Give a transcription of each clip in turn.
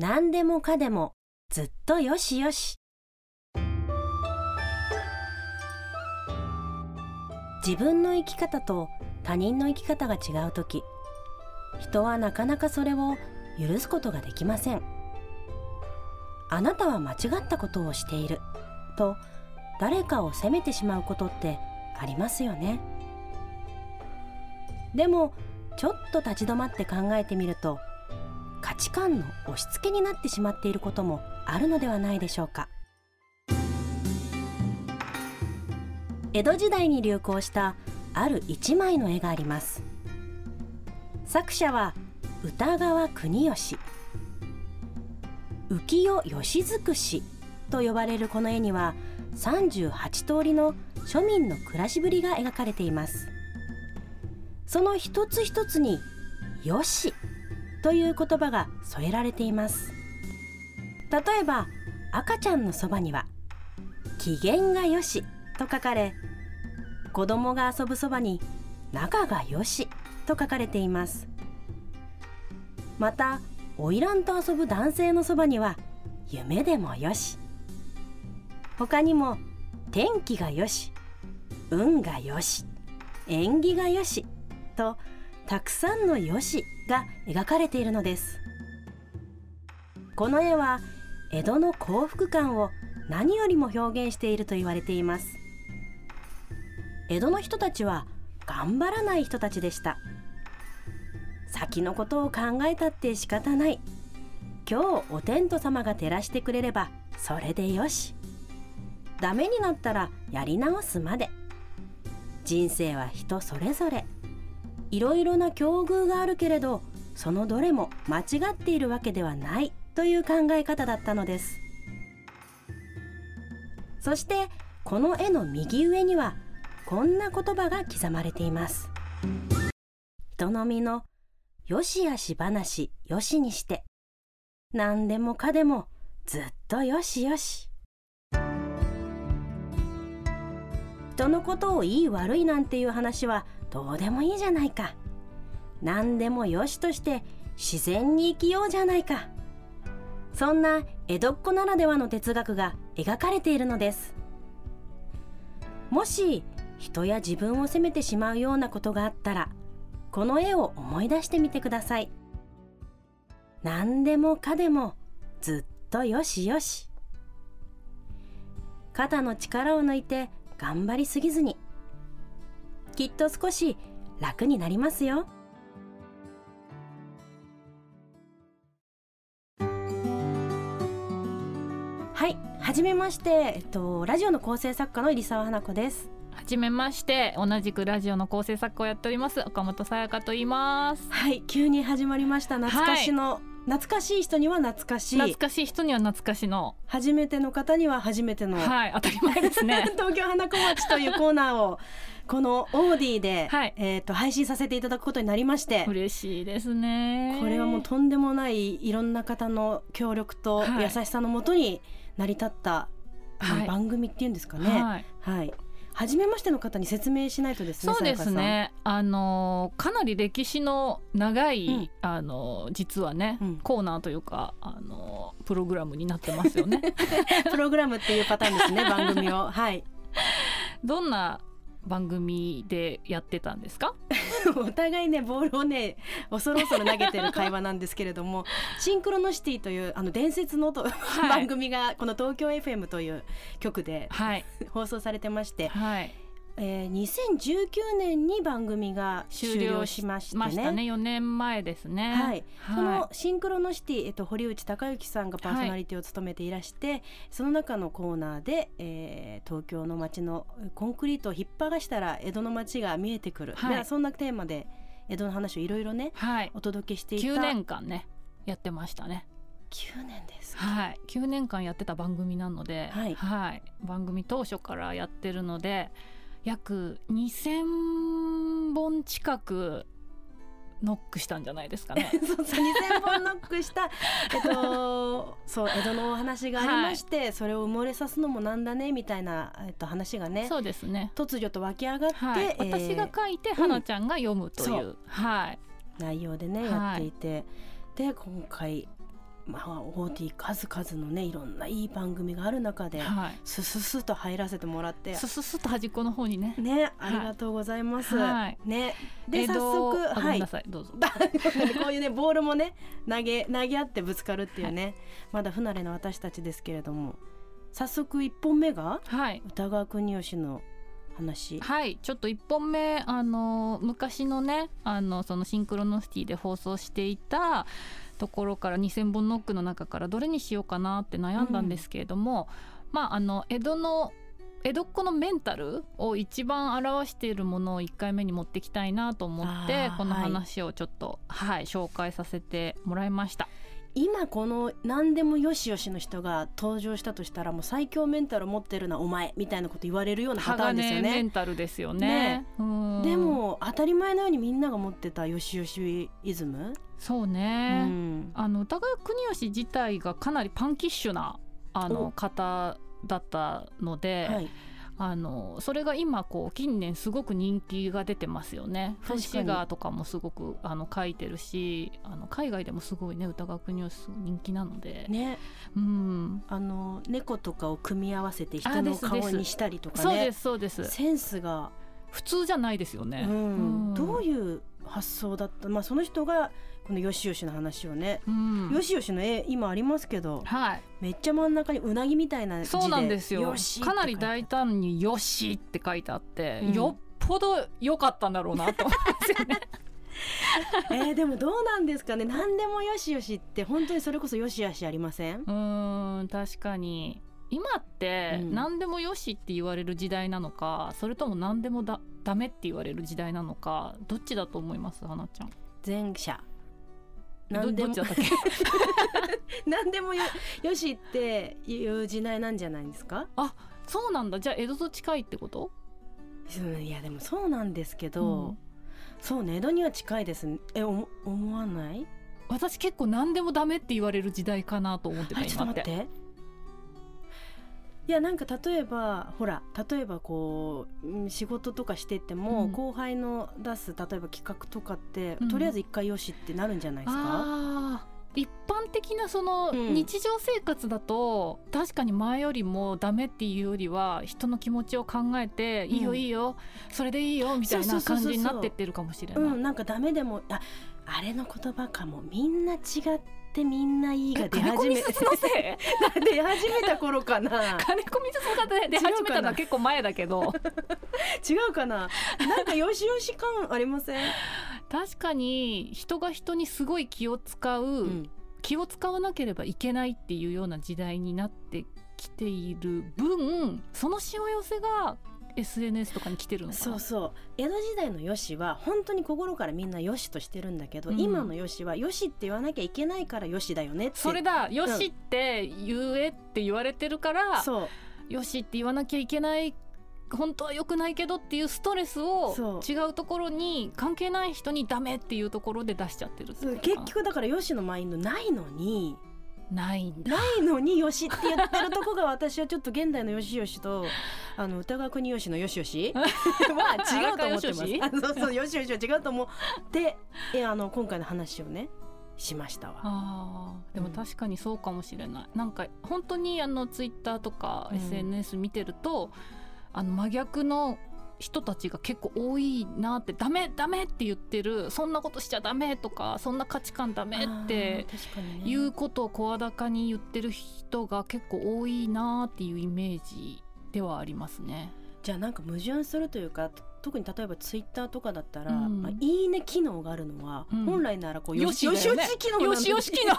何でもかでもずっとよしよし。自分の生き方と他人の生き方が違う時人はなかなかそれを許すことができません。あなたは間違ったことをしていると誰かを責めてしまうことってありますよね。でもちょっと立ち止まって考えてみると価値観の押し付けになってしまっていることもあるのではないでしょうか。江戸時代に流行したある一枚の絵があります。作者は歌川国義浮世吉尽くしと呼ばれるこの絵には38通りの庶民の暮らしぶりが描かれています。その一つ一つに「よし」という言葉が添えられています。例えば赤ちゃんのそばには「機嫌がよし」と書かれ子供が遊ぶそばに「仲がよし」と書かれています。また花魁と遊ぶ男性のそばには「夢でもよし」他にも「天気がよし」「運がよし」「縁起がよし」とたくさんの「よし」が描かれているのです。この絵は江戸の幸福感を何よりも表現していると言われています。江戸の人たちは頑張らない人たちでした。先のことを考えたって仕方ない。今日お天道様が照らしてくれればそれでよし。ダメになったらやり直すまで。人生は人それぞれ。いろいろな境遇があるけれどそのどれも間違っているわけではないという考え方だったのです。そしてこの絵の右上にはこんな言葉が刻まれています。人の身のよしあし話よしにして何でもかでもずっとよしよし。人のことをいい悪いなんていう話はどうでもいいじゃないか。何でもよしとして自然に生きようじゃないか。そんな江戸っ子ならではの哲学が描かれているのです。もし人や自分を責めてしまうようなことがあったらこの絵を思い出してみてください。何でもかでもずっとよしよし。肩の力を抜いて頑張りすぎずにきっと少し楽になりますよ。はいはじめましてえっとラジオの構成作家の入澤花子です。はじめまして同じくラジオの構成作家をやっております岡本さやかと言います。はい急に始まりました。懐かしの、はい、懐かしい人には懐かしい。懐かしい人には懐かしの。初めての方には初めての。はい当たり前ですね。東京花子町というコーナーを このオーディで、はい、えっ、ー、と配信させていただくことになりまして。嬉しいですね。これはもうとんでもないいろんな方の協力と優しさのもとに成り立った、はい、番組っていうんですかね。はい、はい初めましての方に説明しないとですね。そうですね。あのかなり歴史の長い、うん、あの実はね、うん、コーナーというかあのプログラムになってますよね。プログラムっていうパターンですね 番組を。はい。どんな番組でやってたんですか？お互いねボールをね恐る恐る投げてる会話なんですけれども「シンクロノシティ」というあの伝説のと、はい、番組がこの東京 FM という局で、はい、放送されてまして、はい、えー、2019年に番組が終了しましてね。ましたね。4年前ですね。はい。はい、そのシンクロノシティ、えっと、堀内孝之さんがパーソナリティを務めていらして、はい、その中のコーナーで、えー、東京の街のコンクリートを引っ張がしたら江戸の街が見えてくる、はい、そんなテーマで江戸の話をいろいろね、はい、お届けしていた。9年間ねやってましたね。9年ですはい。9年間やってた番組なので、はい、はい、番組当初からやってるので約2,000本近くノックしたんじゃないですかね。そうそう2000本ノックした、えっと、そう江戸のお話がありまして、はい、それを埋もれさすのもなんだねみたいな、えっと、話がねそうですね。突如と湧き上がって、はい、私が書いて、花ちゃんが読むという、うん、はい、内容でねやっていて、で今回まあ、OT 数々のねいろんないい番組がある中で、はい、スススと入らせてもらってスススと端っこの方にね。ねありがとうございます、はい、ね。で早速はい。どうぞ。こういうねボールもね投げ投げ合ってぶつかるっていうね、はい、まだ不慣れな私たちですけれども早速1本目が、はい、歌川国吉の話。はい。ちょっと1本目あの昔のねあのそのシンクロノシティで放送していたところから2,000本ノックの中からどれにしようかなって悩んだんですけれども、うん、まああの江戸の江戸っ子のメンタルを一番表しているものを1回目に持ってきたいなと思ってこの話をちょっと、はい、はい、紹介させてもらいました。今この何でもよしよしの人が登場したとしたらもう最強メンタルを持ってるのはお前みたいなこと言われるようなパターンですよね。メンタルですよね、ね、でも当たり前のようにみんなが持ってたよしよしイズム？そうね、うん、あの歌川国吉自体がかなりパンキッシュなあの方だったので。はいあのそれが今こう近年すごく人気が出てますよね。フッシガーとかもすごくあの書いてるしあの海外でもすごいね歌楽ニュース人気なので、ね。うん、あの猫とかを組み合わせて人の顔にしたりとかね。そうですそうです。センスが。普通じゃないですよね。うん、どういう発想だった、まあ、その人がこのよしよしの話をね、うん、よしよしの絵今ありますけど、はい、めっちゃ真ん中にうなぎみたいなそうなんですよ。かなり大胆に「よし」って書いてあって、うん、よっぽど良かったんだろうなと思いますよね。えー、でもどうなんですかね。何でもよしよしって本当にそれこそよしよしありません？うん確かに。今って何でもよしって言われる時代なのか、うん、それとも何でもだダメって言われる時代なのかどっちだと思います？花ちゃん。前者何でも 何でもよよしっていう時代なんじゃないですか？あそうなんだ。じゃあ江戸と近いってこと？いやでもそうなんですけど、うん、そうね江戸には近いですえ思わない？私結構何でもダメって言われる時代かなと思ってたちょっと待っていやなんか例えばほら例えばこう仕事とかしてても、うん、後輩の出す例えば企画とかって、うん、とりあえず一回よしってなるんじゃないですか？一般的なその日常生活だと、うん、確かに前よりもダメっていうよりは人の気持ちを考えて、いいよいいよそれでいいよみたいな感じになってってるかもしれない。うん、なんかダメでもああれの言葉かも。みんな違ってってみんないいが出始め 出始めた頃かな。金子みすずが出始めたのは結構前だけど。違うかな。なんかよしよし感ありません？確かに人が人にすごい気を使う、うん、気を使わなければいけないっていうような時代になってきている分そのしわ寄せが SNS とかに来てるのそうそう。江戸時代のよしは本当に心からみんなよしとしてるんだけど、うん、今のよしはよしって言わなきゃいけないからよしだよねって。それだ。よしって言えって言われてるから、そう。よしって言わなきゃいけない本当は良くないけどっていうストレスを違うところに関係ない人にダメっていうところで出しちゃってる結局だからよしのマインドないのにないないのによしって言ってるとこが私はちょっと現代のよしよしと あの歌川国よしのよしよし。は違うと思ってます。そうそうよしよしは違うと思ってえあの今回の話をねしましたわ。あでも確かにそうかもしれない、うん、なんか本当にあのツイッターとか SNS 見てると、うん、あの真逆の人たちが結構多いなってダメダメって言ってるそんなことしちゃダメとかそんな価値観ダメっていうことを声高に言ってる人が結構多いなっていうイメージではありますね。じゃあなんか矛盾するというか特に例えばツイッターとかだったら、うん、まあ、いいね機能があるのは、うん、本来ならこうよしよしよし機能よし よし機能。よ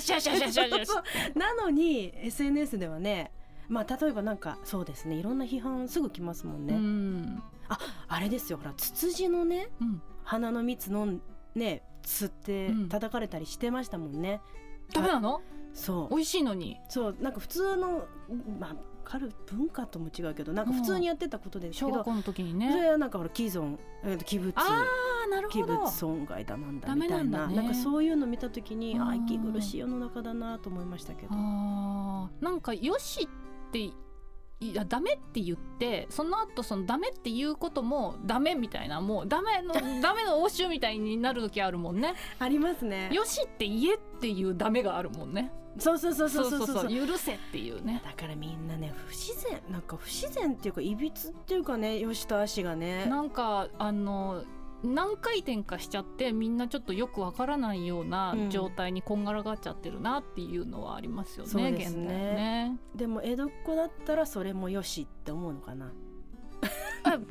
しよしなのに SNS ではねまあ例えばなんかそうですね。いろんな批判すぐ来ますもんね。ん。ああれですよ。ほらツツジのね、うん、花の蜜のね吸って叩かれたりしてましたもんね。うん、ダメなのそう。美味しいのに。そう。なんか普通のまあかる文化とも違うけどなんか普通にやってたことですけど、小学校の時にね。それはなんかほら既存器物あなるほど。器物損害だなんだみたいななん,、かそういうの見た時にあ息苦しい世の中だなと思いましたけど。あなんかよしっていやダメって言ってその後そのダメっていうこともダメみたいなもうダメの ダメの応酬みたいになる時あるもんね。ありますね。よしって言えっていうダメがあるもんね。そうそう。そうそうそうそう。許せっていうね。だからみんなね不自然なんか不自然っていうかいびつっていうかねよしと足がね。なんかあの何回転かしちゃってみんなちょっとよくわからないような状態にこんがらがっちゃってるなっていうのはありますよね、うん、現代ね。でも江戸っ子だったらそれもよしって思うのかな。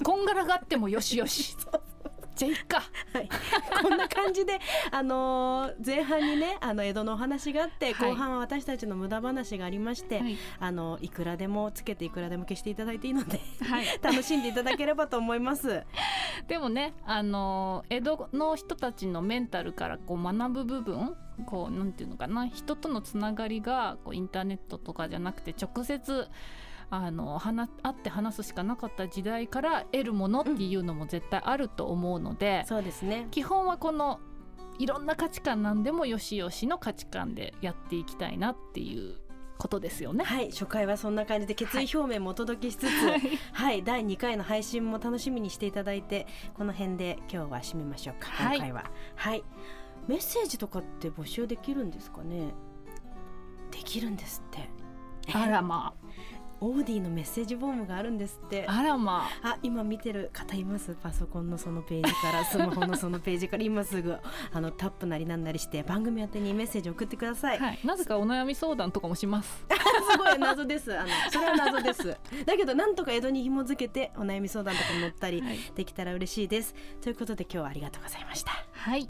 こんがらがってもよしよし じゃあいっか、はい、こんな感じで、あのー、前半にねあの江戸のお話があって、はい、後半は私たちの無駄話がありまして、はい、あのいくらでもつけていくらでも消していただいていいので、はい、楽しんでいただければと思います。でもね、あのー、江戸の人たちのメンタルからこう学ぶ部分こうなんていうのかな人とのつながりがこうインターネットとかじゃなくて直接あの話会って話すしかなかった時代から得るものっていうのも絶対あると思うので、うん、そうですね。基本はこのいろんな価値観なんでもよしよしの価値観でやっていきたいなっていうことですよね。はい初回はそんな感じで決意表明もお届けしつつ、はい、はい、第2回の配信も楽しみにしていただいてこの辺で今日は締めましょうか、今回は。はい。メッセージとかって募集できるんですかね？できるんですって。あらまあオーディのメッセージフォームがあるんですって。あらまあ。あ今見てる方います？パソコンのそのページからスマホのそのページから。今すぐあのタップなりなんなりして番組宛てにメッセージ送ってください、はい、なぜかお悩み相談とかもします。すごい謎です。あのそれは謎です。だけどなんとか江戸に紐づけてお悩み相談とかも載ったりできたら嬉しいです、はい、ということで今日はありがとうございました。はい